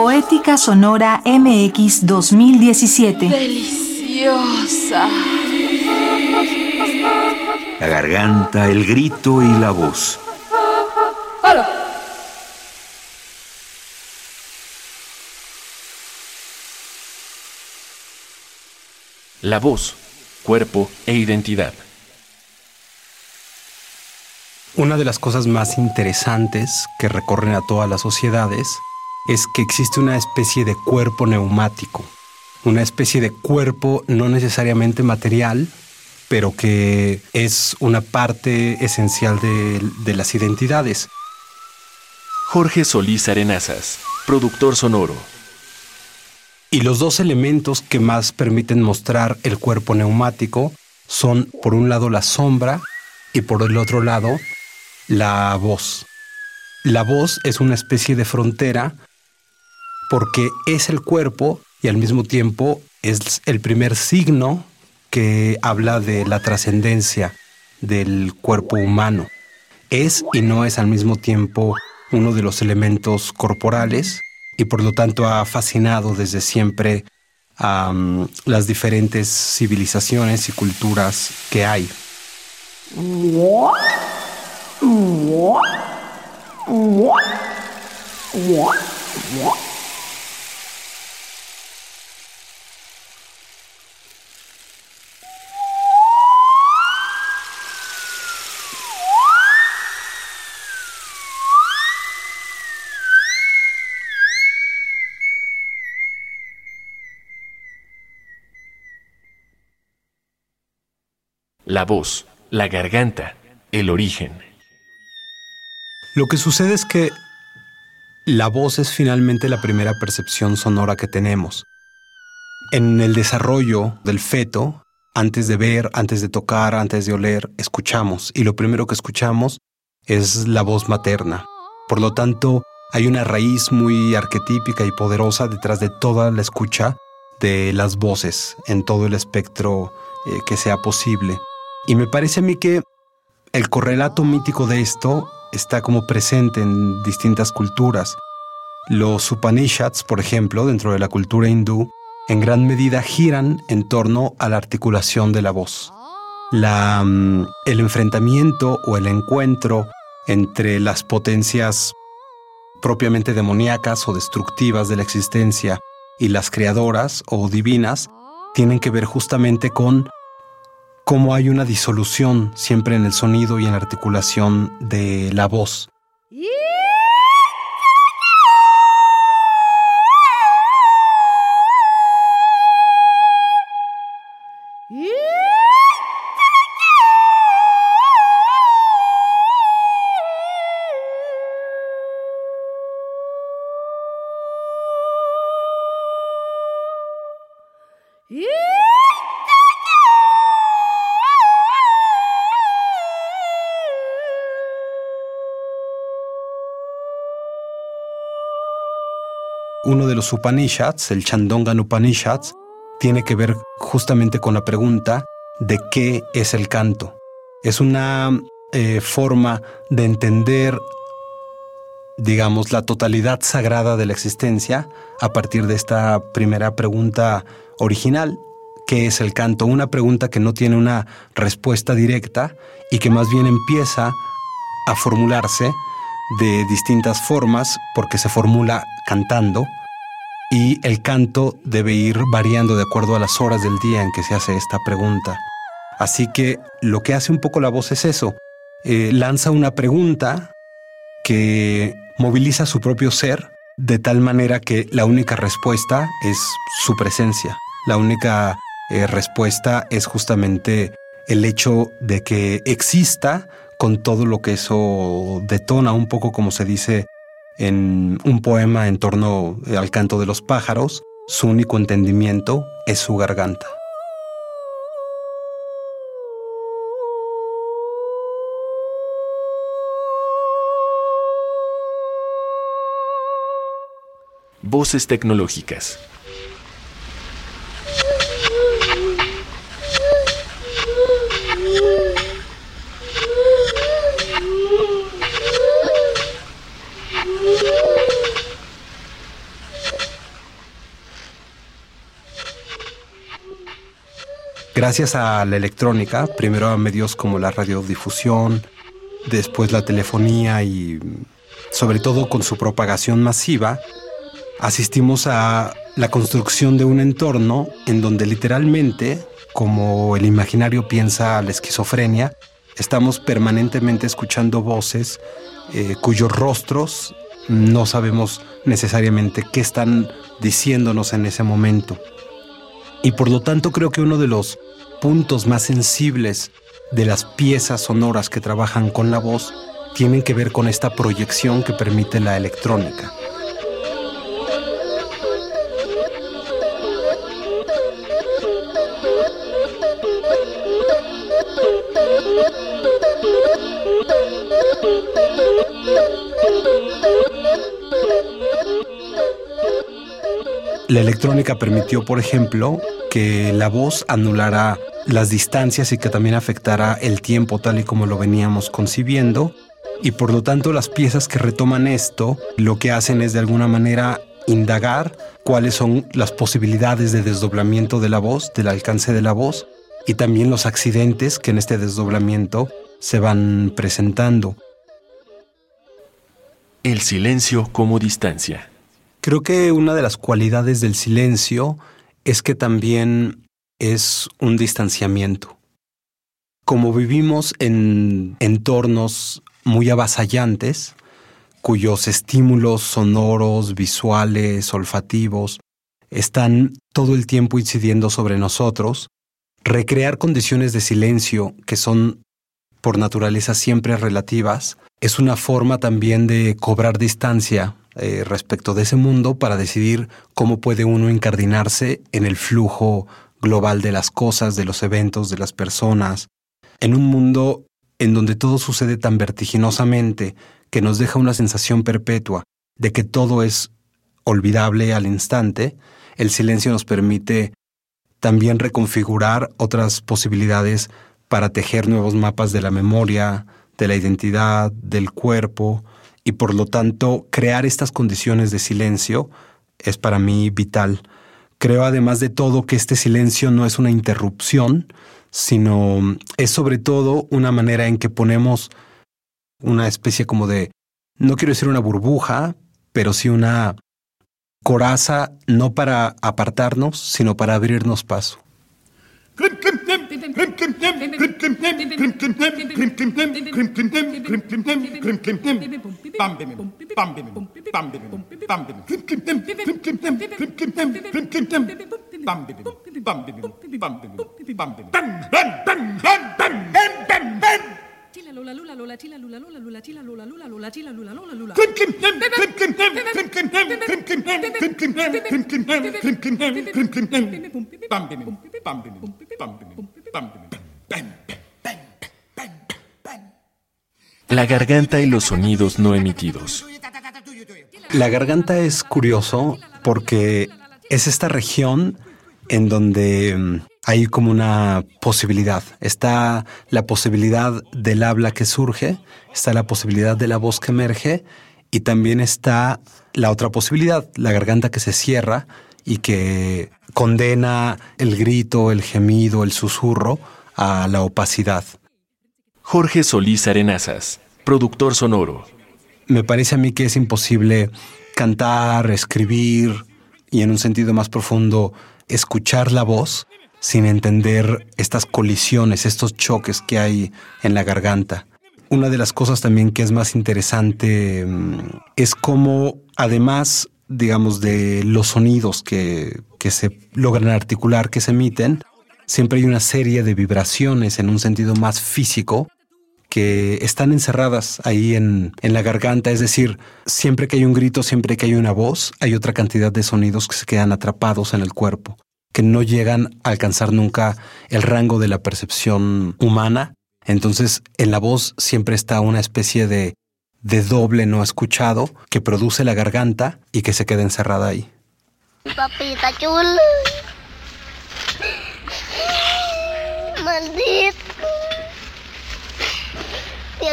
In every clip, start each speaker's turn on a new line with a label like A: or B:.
A: Poética Sonora MX 2017.
B: Deliciosa.
C: La garganta, el grito y la voz.
D: La voz, cuerpo e identidad.
E: Una de las cosas más interesantes que recorren a todas las sociedades es que existe una especie de cuerpo neumático, una especie de cuerpo no necesariamente material, pero que es una parte esencial de, de las identidades.
D: Jorge Solís Arenazas, productor sonoro.
E: Y los dos elementos que más permiten mostrar el cuerpo neumático son, por un lado, la sombra y por el otro lado, la voz. La voz es una especie de frontera porque es el cuerpo y al mismo tiempo es el primer signo que habla de la trascendencia del cuerpo humano. Es y no es al mismo tiempo uno de los elementos corporales y por lo tanto ha fascinado desde siempre a las diferentes civilizaciones y culturas que hay.
D: La voz, la garganta, el origen.
E: Lo que sucede es que la voz es finalmente la primera percepción sonora que tenemos. En el desarrollo del feto, antes de ver, antes de tocar, antes de oler, escuchamos. Y lo primero que escuchamos es la voz materna. Por lo tanto, hay una raíz muy arquetípica y poderosa detrás de toda la escucha de las voces en todo el espectro eh, que sea posible. Y me parece a mí que el correlato mítico de esto está como presente en distintas culturas. Los Upanishads, por ejemplo, dentro de la cultura hindú, en gran medida giran en torno a la articulación de la voz. Mm, el enfrentamiento o el encuentro entre las potencias propiamente demoníacas o destructivas de la existencia y las creadoras o divinas tienen que ver justamente con cómo hay una disolución siempre en el sonido y en la articulación de la voz. Uno de los Upanishads, el Chandongan Upanishads, tiene que ver justamente con la pregunta de qué es el canto. Es una eh, forma de entender, digamos, la totalidad sagrada de la existencia a partir de esta primera pregunta original, ¿qué es el canto? Una pregunta que no tiene una respuesta directa y que más bien empieza a formularse de distintas formas porque se formula cantando y el canto debe ir variando de acuerdo a las horas del día en que se hace esta pregunta. Así que lo que hace un poco la voz es eso, eh, lanza una pregunta que moviliza su propio ser de tal manera que la única respuesta es su presencia. La única eh, respuesta es justamente el hecho de que exista con todo lo que eso detona, un poco como se dice en un poema en torno al canto de los pájaros, su único entendimiento es su garganta.
D: Voces tecnológicas.
E: Gracias a la electrónica, primero a medios como la radiodifusión, después la telefonía y sobre todo con su propagación masiva, asistimos a la construcción de un entorno en donde literalmente, como el imaginario piensa la esquizofrenia, estamos permanentemente escuchando voces eh, cuyos rostros no sabemos necesariamente qué están diciéndonos en ese momento. Y por lo tanto creo que uno de los puntos más sensibles de las piezas sonoras que trabajan con la voz tienen que ver con esta proyección que permite la electrónica. La electrónica permitió, por ejemplo, que la voz anulara las distancias y que también afectara el tiempo tal y como lo veníamos concibiendo. Y por lo tanto las piezas que retoman esto lo que hacen es de alguna manera indagar cuáles son las posibilidades de desdoblamiento de la voz, del alcance de la voz y también los accidentes que en este desdoblamiento se van presentando.
D: El silencio como distancia.
E: Creo que una de las cualidades del silencio es que también es un distanciamiento. Como vivimos en entornos muy avasallantes, cuyos estímulos sonoros, visuales, olfativos, están todo el tiempo incidiendo sobre nosotros, recrear condiciones de silencio que son por naturaleza siempre relativas, es una forma también de cobrar distancia eh, respecto de ese mundo para decidir cómo puede uno incardinarse en el flujo global de las cosas, de los eventos, de las personas, en un mundo en donde todo sucede tan vertiginosamente que nos deja una sensación perpetua de que todo es olvidable al instante, el silencio nos permite también reconfigurar otras posibilidades para tejer nuevos mapas de la memoria, de la identidad, del cuerpo, y por lo tanto crear estas condiciones de silencio es para mí vital. Creo además de todo que este silencio no es una interrupción, sino es sobre todo una manera en que ponemos una especie como de, no quiero decir una burbuja, pero sí una coraza, no para apartarnos, sino para abrirnos paso.
D: Bam bim bam bim bam bim La garganta y los sonidos no emitidos.
E: La garganta es curioso porque es esta región en donde mm, hay como una posibilidad. Está la posibilidad del habla que surge, está la posibilidad de la voz que emerge y también está la otra posibilidad, la garganta que se cierra y que condena el grito, el gemido, el susurro a la opacidad.
D: Jorge Solís Arenazas, productor sonoro.
E: Me parece a mí que es imposible cantar, escribir y en un sentido más profundo escuchar la voz sin entender estas colisiones, estos choques que hay en la garganta. Una de las cosas también que es más interesante mm, es cómo, además, digamos, de los sonidos que, que se logran articular, que se emiten, siempre hay una serie de vibraciones en un sentido más físico que están encerradas ahí en, en, la garganta, es decir, siempre que hay un grito, siempre que hay una voz, hay otra cantidad de sonidos que se quedan atrapados en el cuerpo, que no llegan a alcanzar nunca el rango de la percepción humana. Entonces, en la voz siempre está una especie de, de doble no escuchado que produce la garganta y que se queda encerrada ahí.
F: Papita chula. Maldito.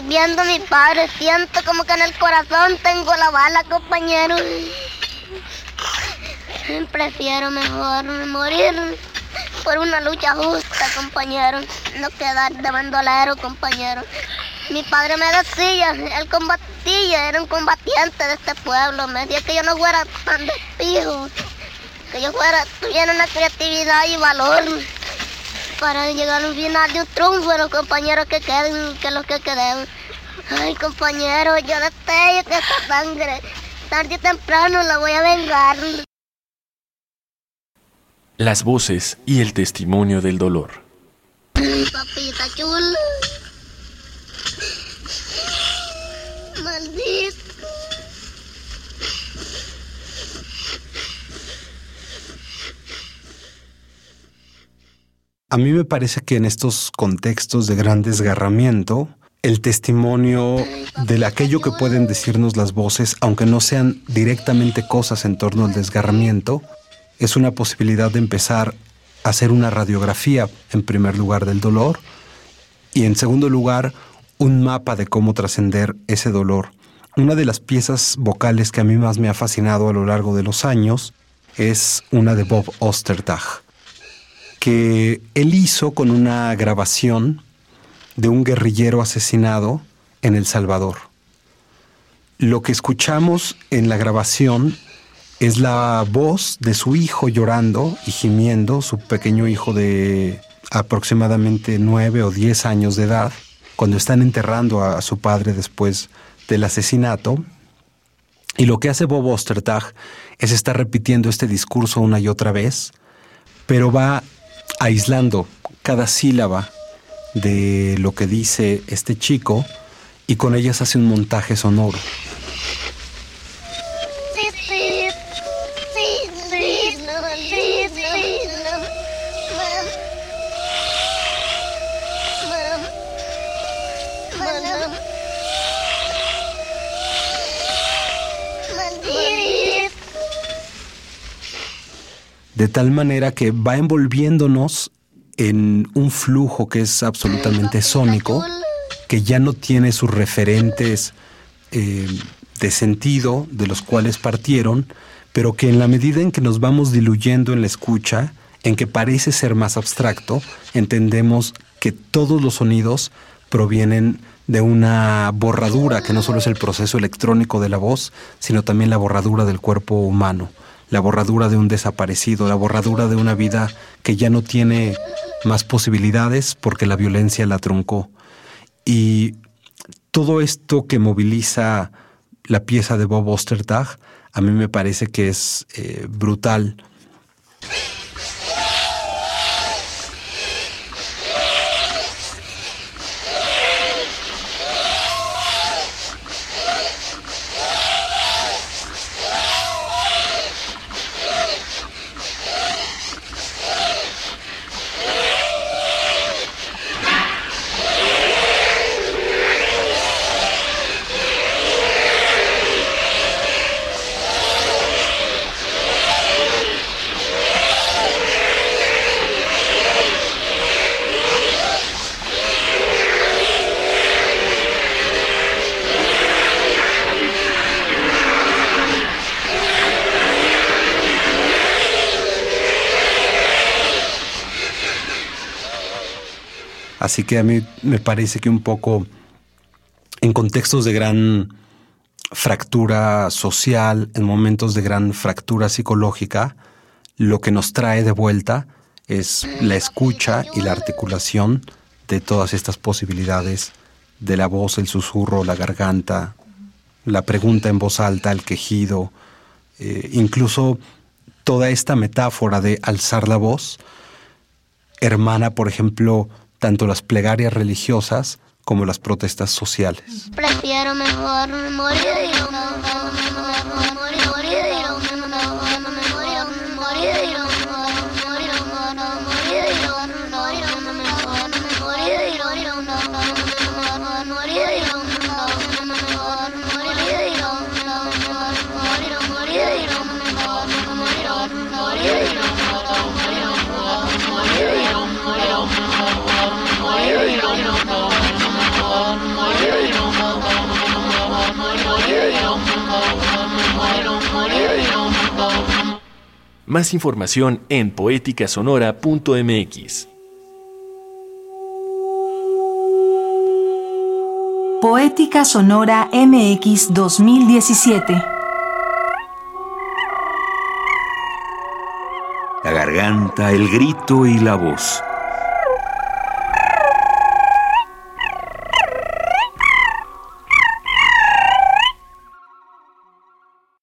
F: Viendo a mi padre, siento como que en el corazón tengo la bala, compañero. Prefiero mejor morir por una lucha justa, compañero. No quedar de bandolero, compañero. Mi padre me decía, él combatía, era un combatiente de este pueblo. Me decía que yo no fuera tan despijo, que yo fuera, tuviera una creatividad y valor para llegar al final de un triunfo, los compañeros que queden, que los que queden. Ay, compañero, yo no que esta sangre, tarde o temprano la voy a vengar.
D: Las voces y el testimonio del dolor.
F: Papita chula. Maldito.
E: A mí me parece que en estos contextos de gran desgarramiento, el testimonio de aquello que pueden decirnos las voces, aunque no sean directamente cosas en torno al desgarramiento, es una posibilidad de empezar a hacer una radiografía, en primer lugar, del dolor y, en segundo lugar, un mapa de cómo trascender ese dolor. Una de las piezas vocales que a mí más me ha fascinado a lo largo de los años es una de Bob Ostertag, que él hizo con una grabación de un guerrillero asesinado en El Salvador. Lo que escuchamos en la grabación es la voz de su hijo llorando y gimiendo, su pequeño hijo de aproximadamente nueve o diez años de edad, cuando están enterrando a su padre después del asesinato. Y lo que hace Bob Ostertag es estar repitiendo este discurso una y otra vez, pero va aislando cada sílaba de lo que dice este chico y con ellas hace un montaje sonoro. De tal manera que va envolviéndonos en un flujo que es absolutamente sónico, que ya no tiene sus referentes eh, de sentido de los cuales partieron, pero que en la medida en que nos vamos diluyendo en la escucha, en que parece ser más abstracto, entendemos que todos los sonidos provienen de una borradura, que no solo es el proceso electrónico de la voz, sino también la borradura del cuerpo humano la borradura de un desaparecido, la borradura de una vida que ya no tiene más posibilidades porque la violencia la truncó. Y todo esto que moviliza la pieza de Bob Ostertag, a mí me parece que es eh, brutal. Así que a mí me parece que un poco en contextos de gran fractura social, en momentos de gran fractura psicológica, lo que nos trae de vuelta es la escucha y la articulación de todas estas posibilidades de la voz, el susurro, la garganta, la pregunta en voz alta, el quejido, eh, incluso toda esta metáfora de alzar la voz, hermana, por ejemplo, tanto las plegarias religiosas como las protestas sociales.
F: Prefiero mejor morir
D: Más información en poéticasonora.mx.
A: Poética Sonora MX 2017.
C: La garganta, el grito y la voz.